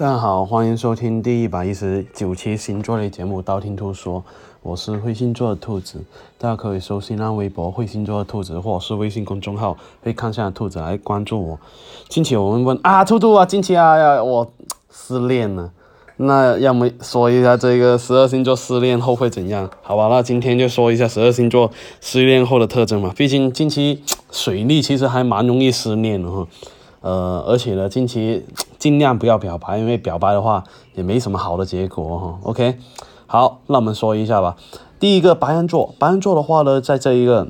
大家好，欢迎收听第一百一十九期星座类节目《道听途说》，我是会星座的兔子，大家可以搜新浪微博“会星座的兔子”或者是微信公众号“会看下兔子”来关注我。近期我们问啊，兔兔啊，近期啊，我失恋了，那要么说一下这个十二星座失恋后会怎样？好吧，那今天就说一下十二星座失恋后的特征嘛。毕竟近期水逆其实还蛮容易失恋的哈。呃，而且呢，近期尽量不要表白，因为表白的话也没什么好的结果哈。OK，好，那我们说一下吧。第一个白羊座，白羊座的话呢，在这一个。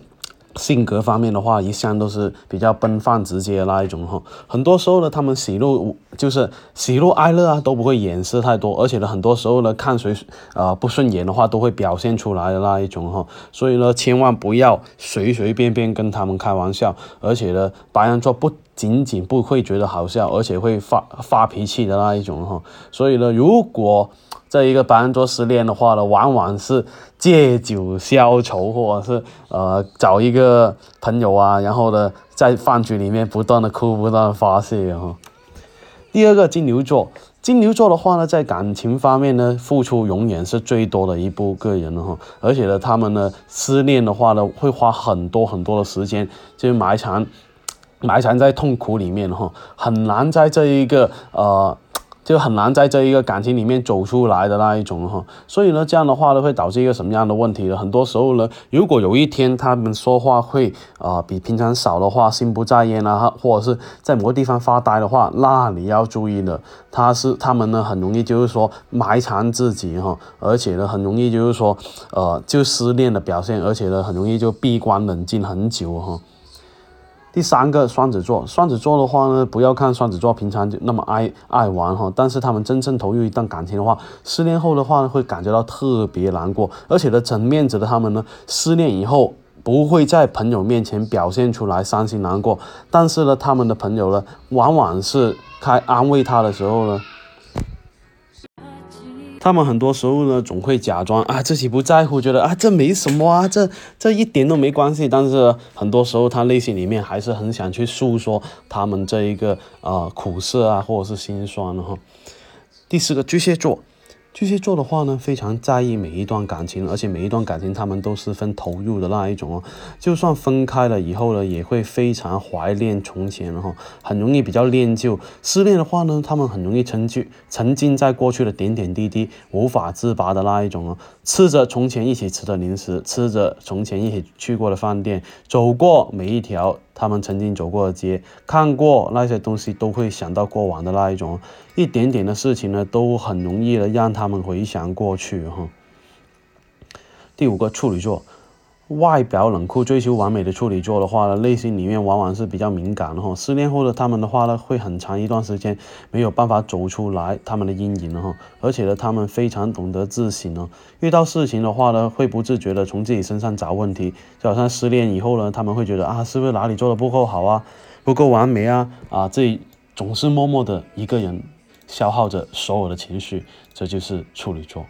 性格方面的话，一向都是比较奔放直接的那一种哈。很多时候呢，他们喜怒就是喜怒哀乐啊，都不会掩饰太多。而且呢，很多时候呢，看谁啊不顺眼的话，都会表现出来的那一种哈。所以呢，千万不要随随便便跟他们开玩笑。而且呢，白羊座不仅仅不会觉得好笑，而且会发发脾气的那一种哈。所以呢，如果这一个白羊座失恋的话呢，往往是借酒消愁，或者是呃找一个朋友啊，然后呢在饭局里面不断的哭，不断的发泄哈。第二个金牛座，金牛座的话呢，在感情方面呢，付出永远是最多的一部个人哈，而且呢，他们呢失恋的话呢，会花很多很多的时间，就埋藏埋藏在痛苦里面哈，很难在这一个呃。就很难在这一个感情里面走出来的那一种哈，所以呢，这样的话呢，会导致一个什么样的问题呢？很多时候呢，如果有一天他们说话会啊比平常少的话，心不在焉啊，或者是在某个地方发呆的话，那你要注意了，他是他们呢很容易就是说埋藏自己哈，而且呢很容易就是说呃就失恋的表现，而且呢很容易就闭关冷静很久哈。第三个双子座，双子座的话呢，不要看双子座平常就那么爱爱玩哈，但是他们真正投入一段感情的话，失恋后的话呢，会感觉到特别难过，而且呢，整面子的他们呢，失恋以后不会在朋友面前表现出来伤心难过，但是呢，他们的朋友呢，往往是开安慰他的时候呢。他们很多时候呢，总会假装啊自己不在乎，觉得啊这没什么啊，这这一点都没关系。但是很多时候，他内心里面还是很想去诉说他们这一个啊苦涩啊，或者是心酸的哈。第四个巨蟹座。巨蟹座的话呢，非常在意每一段感情，而且每一段感情他们都十分投入的那一种哦。就算分开了以后呢，也会非常怀念从前哈，很容易比较恋旧。失恋的话呢，他们很容易沉浸沉浸在过去的点点滴滴，无法自拔的那一种哦。吃着从前一起吃的零食，吃着从前一起去过的饭店，走过每一条。他们曾经走过的街，看过那些东西，都会想到过往的那一种，一点点的事情呢，都很容易的让他们回想过去哈。第五个处女座。外表冷酷、追求完美的处女座的话呢，内心里面往往是比较敏感的哈。失恋后的他们的话呢，会很长一段时间没有办法走出来他们的阴影了哈。而且呢，他们非常懂得自省哦。遇到事情的话呢，会不自觉的从自己身上找问题。就好像失恋以后呢，他们会觉得啊，是不是哪里做的不够好啊，不够完美啊啊，自己总是默默的一个人消耗着所有的情绪，这就是处女座。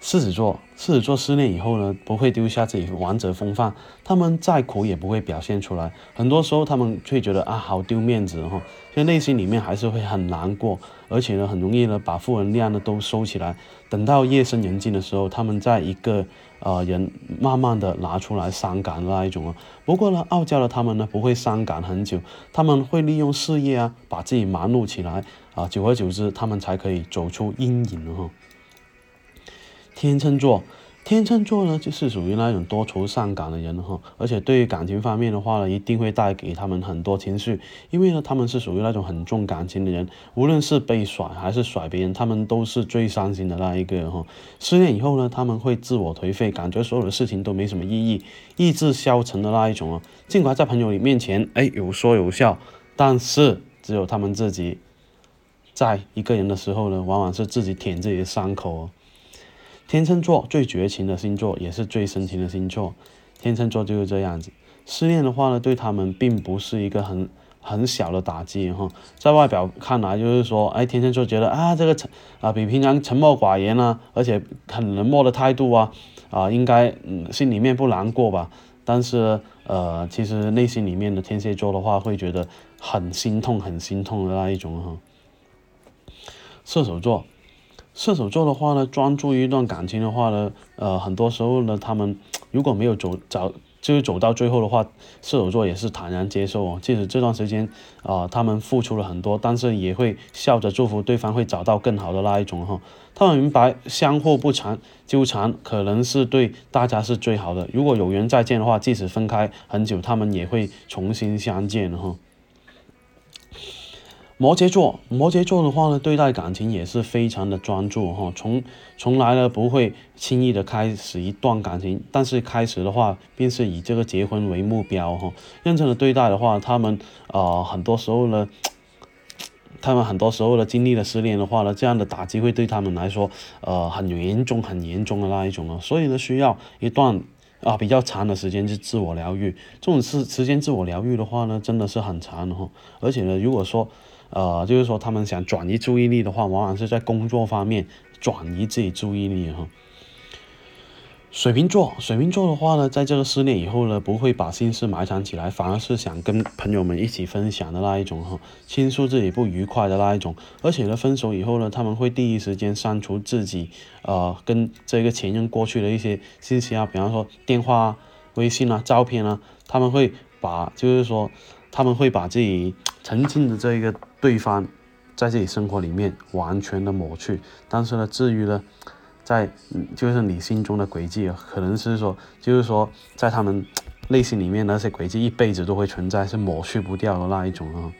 狮子座，狮子座失恋以后呢，不会丢下自己王者风范，他们再苦也不会表现出来。很多时候他们却觉得啊，好丢面子哈，所以内心里面还是会很难过，而且呢，很容易呢把负能量呢都收起来。等到夜深人静的时候，他们在一个呃人慢慢的拿出来伤感那一种啊。不过呢，傲娇的他们呢不会伤感很久，他们会利用事业啊，把自己忙碌起来啊，久而久之，他们才可以走出阴影了哈。天秤座，天秤座呢，就是属于那种多愁善感的人哈，而且对于感情方面的话呢，一定会带给他们很多情绪，因为呢，他们是属于那种很重感情的人，无论是被甩还是甩别人，他们都是最伤心的那一个哈。失恋以后呢，他们会自我颓废，感觉所有的事情都没什么意义，意志消沉的那一种哦。尽管在朋友里面前，哎，有说有笑，但是只有他们自己，在一个人的时候呢，往往是自己舔自己的伤口哦。天秤座最绝情的星座，也是最深情的星座。天秤座就是这样子，失恋的话呢，对他们并不是一个很很小的打击哈。在外表看来，就是说，哎，天秤座觉得啊，这个沉啊，比平常沉默寡言啊，而且很冷漠的态度啊，啊，应该嗯，心里面不难过吧？但是呃，其实内心里面的天蝎座的话，会觉得很心痛，很心痛的那一种哈。射手座，射手座的话呢，专注于一段感情的话呢，呃，很多时候呢，他们 如果没有走找。就是走到最后的话，射手座也是坦然接受哦。即使这段时间啊，他们付出了很多，但是也会笑着祝福对方会找到更好的那一种哈。他们明白相互不缠纠缠，可能是对大家是最好的。如果有缘再见的话，即使分开很久，他们也会重新相见哈。摩羯座，摩羯座的话呢，对待感情也是非常的专注哈，从从来呢不会轻易的开始一段感情，但是开始的话，便是以这个结婚为目标哈。认真的对待的话，他们啊，很多时候呢，他们很多时候呢经历了失恋的话呢，这样的打击会对他们来说，呃，很严重很严重的那一种啊，所以呢，需要一段啊比较长的时间去自我疗愈。这种时时间自我疗愈的话呢，真的是很长的哈，而且呢，如果说呃，就是说他们想转移注意力的话，往往是在工作方面转移自己注意力哈。水瓶座，水瓶座的话呢，在这个失恋以后呢，不会把心事埋藏起来，反而是想跟朋友们一起分享的那一种哈，倾诉自己不愉快的那一种。而且呢，分手以后呢，他们会第一时间删除自己呃跟这个前任过去的一些信息啊，比方说电话、微信啊、照片啊，他们会把就是说他们会把自己曾经的这一个。对方在自己生活里面完全的抹去，但是呢，至于呢，在就是你心中的轨迹，可能是说，就是说，在他们内心里面那些轨迹一辈子都会存在，是抹去不掉的那一种啊。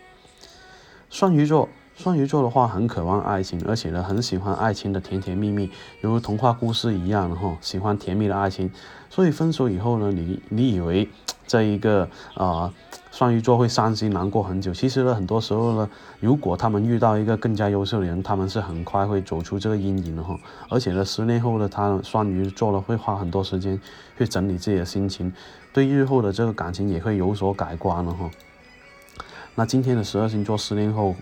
双鱼座，双鱼座的话很渴望爱情，而且呢，很喜欢爱情的甜甜蜜蜜，犹如童话故事一样的哈，喜欢甜蜜的爱情。所以分手以后呢，你你以为这一个啊。双鱼座会伤心难过很久，其实呢，很多时候呢，如果他们遇到一个更加优秀的人，他们是很快会走出这个阴影的哈。而且呢，失恋后的他双鱼座呢，会花很多时间去整理自己的心情，对日后的这个感情也会有所改观了哈。那今天的十二星座失恋后。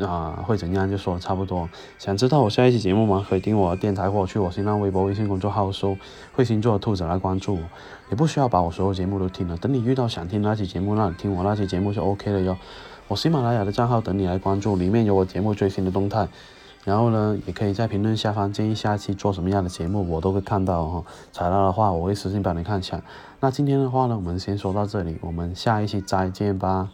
啊，会怎样就说差不多。想知道我下一期节目吗？可以订我电台，或去我新浪微博、微信公众号搜“会星座兔子”来关注我。也不需要把我所有节目都听了，等你遇到想听那期节目，那你听我那期节目就 OK 了哟。我喜马拉雅的账号等你来关注，里面有我节目最新的动态。然后呢，也可以在评论下方建议下一期做什么样的节目，我都会看到哈。采纳的话，我会私信帮你看一下。那今天的话呢，我们先说到这里，我们下一期再见吧。